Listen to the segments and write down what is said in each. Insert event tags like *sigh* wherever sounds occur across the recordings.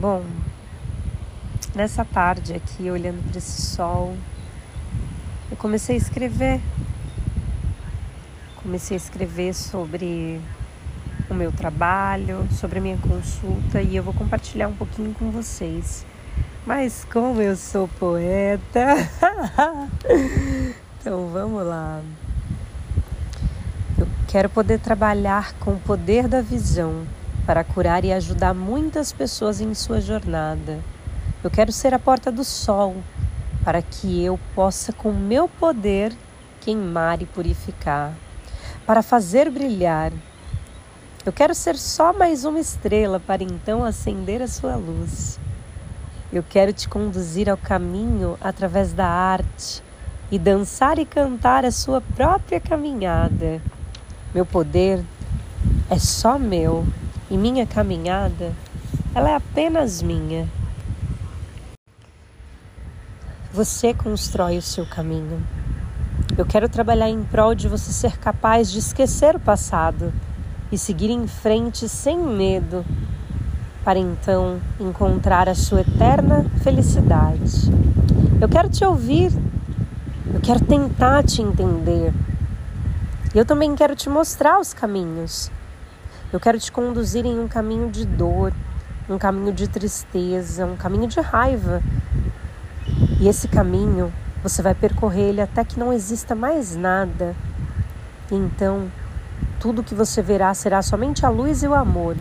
Bom, nessa tarde aqui, olhando para esse sol, eu comecei a escrever. Comecei a escrever sobre o meu trabalho, sobre a minha consulta e eu vou compartilhar um pouquinho com vocês. Mas como eu sou poeta, *laughs* então vamos lá. Eu quero poder trabalhar com o poder da visão para curar e ajudar muitas pessoas em sua jornada. Eu quero ser a porta do sol para que eu possa, com meu poder, queimar e purificar, para fazer brilhar. Eu quero ser só mais uma estrela para então acender a sua luz. Eu quero te conduzir ao caminho através da arte e dançar e cantar a sua própria caminhada. Meu poder é só meu e minha caminhada, ela é apenas minha. Você constrói o seu caminho. Eu quero trabalhar em prol de você ser capaz de esquecer o passado e seguir em frente sem medo, para então encontrar a sua eterna felicidade. Eu quero te ouvir, eu quero tentar te entender. Eu também quero te mostrar os caminhos eu quero te conduzir em um caminho de dor, um caminho de tristeza, um caminho de raiva. E esse caminho você vai percorrer ele até que não exista mais nada. E então, tudo que você verá será somente a luz e o amor.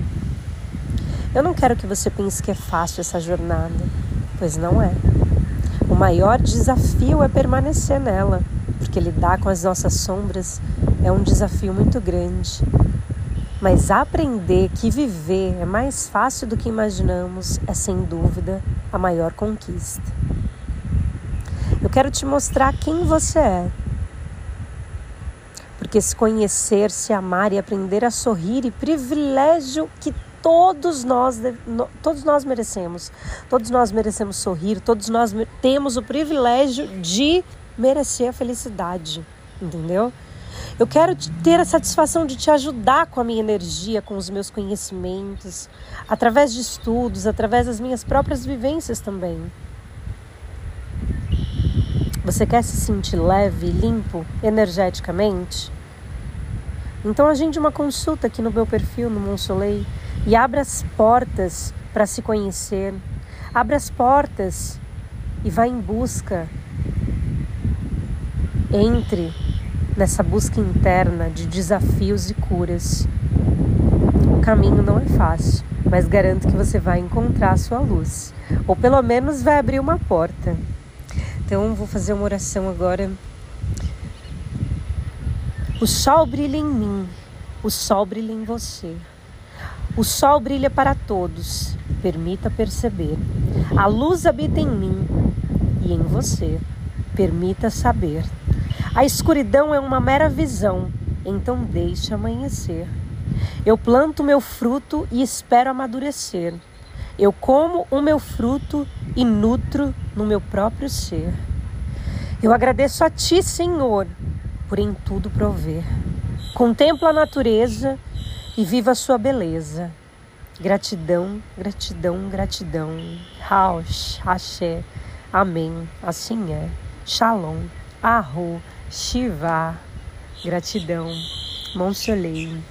Eu não quero que você pense que é fácil essa jornada, pois não é. O maior desafio é permanecer nela, porque lidar com as nossas sombras é um desafio muito grande. Mas aprender que viver é mais fácil do que imaginamos é sem dúvida a maior conquista. Eu quero te mostrar quem você é. Porque se conhecer, se amar e aprender a sorrir e privilégio que todos nós todos nós merecemos. Todos nós merecemos sorrir, todos nós temos o privilégio de merecer a felicidade, entendeu? Eu quero ter a satisfação de te ajudar com a minha energia, com os meus conhecimentos, através de estudos, através das minhas próprias vivências também. Você quer se sentir leve, limpo, energeticamente? Então agende uma consulta aqui no meu perfil no Monsolei e abra as portas para se conhecer. Abra as portas e vá em busca. Entre nessa busca interna de desafios e curas. O caminho não é fácil, mas garanto que você vai encontrar a sua luz, ou pelo menos vai abrir uma porta. Então, vou fazer uma oração agora. O sol brilha em mim, o sol brilha em você. O sol brilha para todos, permita perceber. A luz habita em mim e em você, permita saber. A escuridão é uma mera visão, então deixe amanhecer. Eu planto meu fruto e espero amadurecer. Eu como o meu fruto e nutro no meu próprio ser. Eu agradeço a Ti, Senhor, por em tudo prover. Contemplo a natureza e viva a sua beleza. Gratidão, gratidão, gratidão. Raush, Axé. Amém. Assim é. Shalom. Arro. Shiva, gratidão, Monsoleil.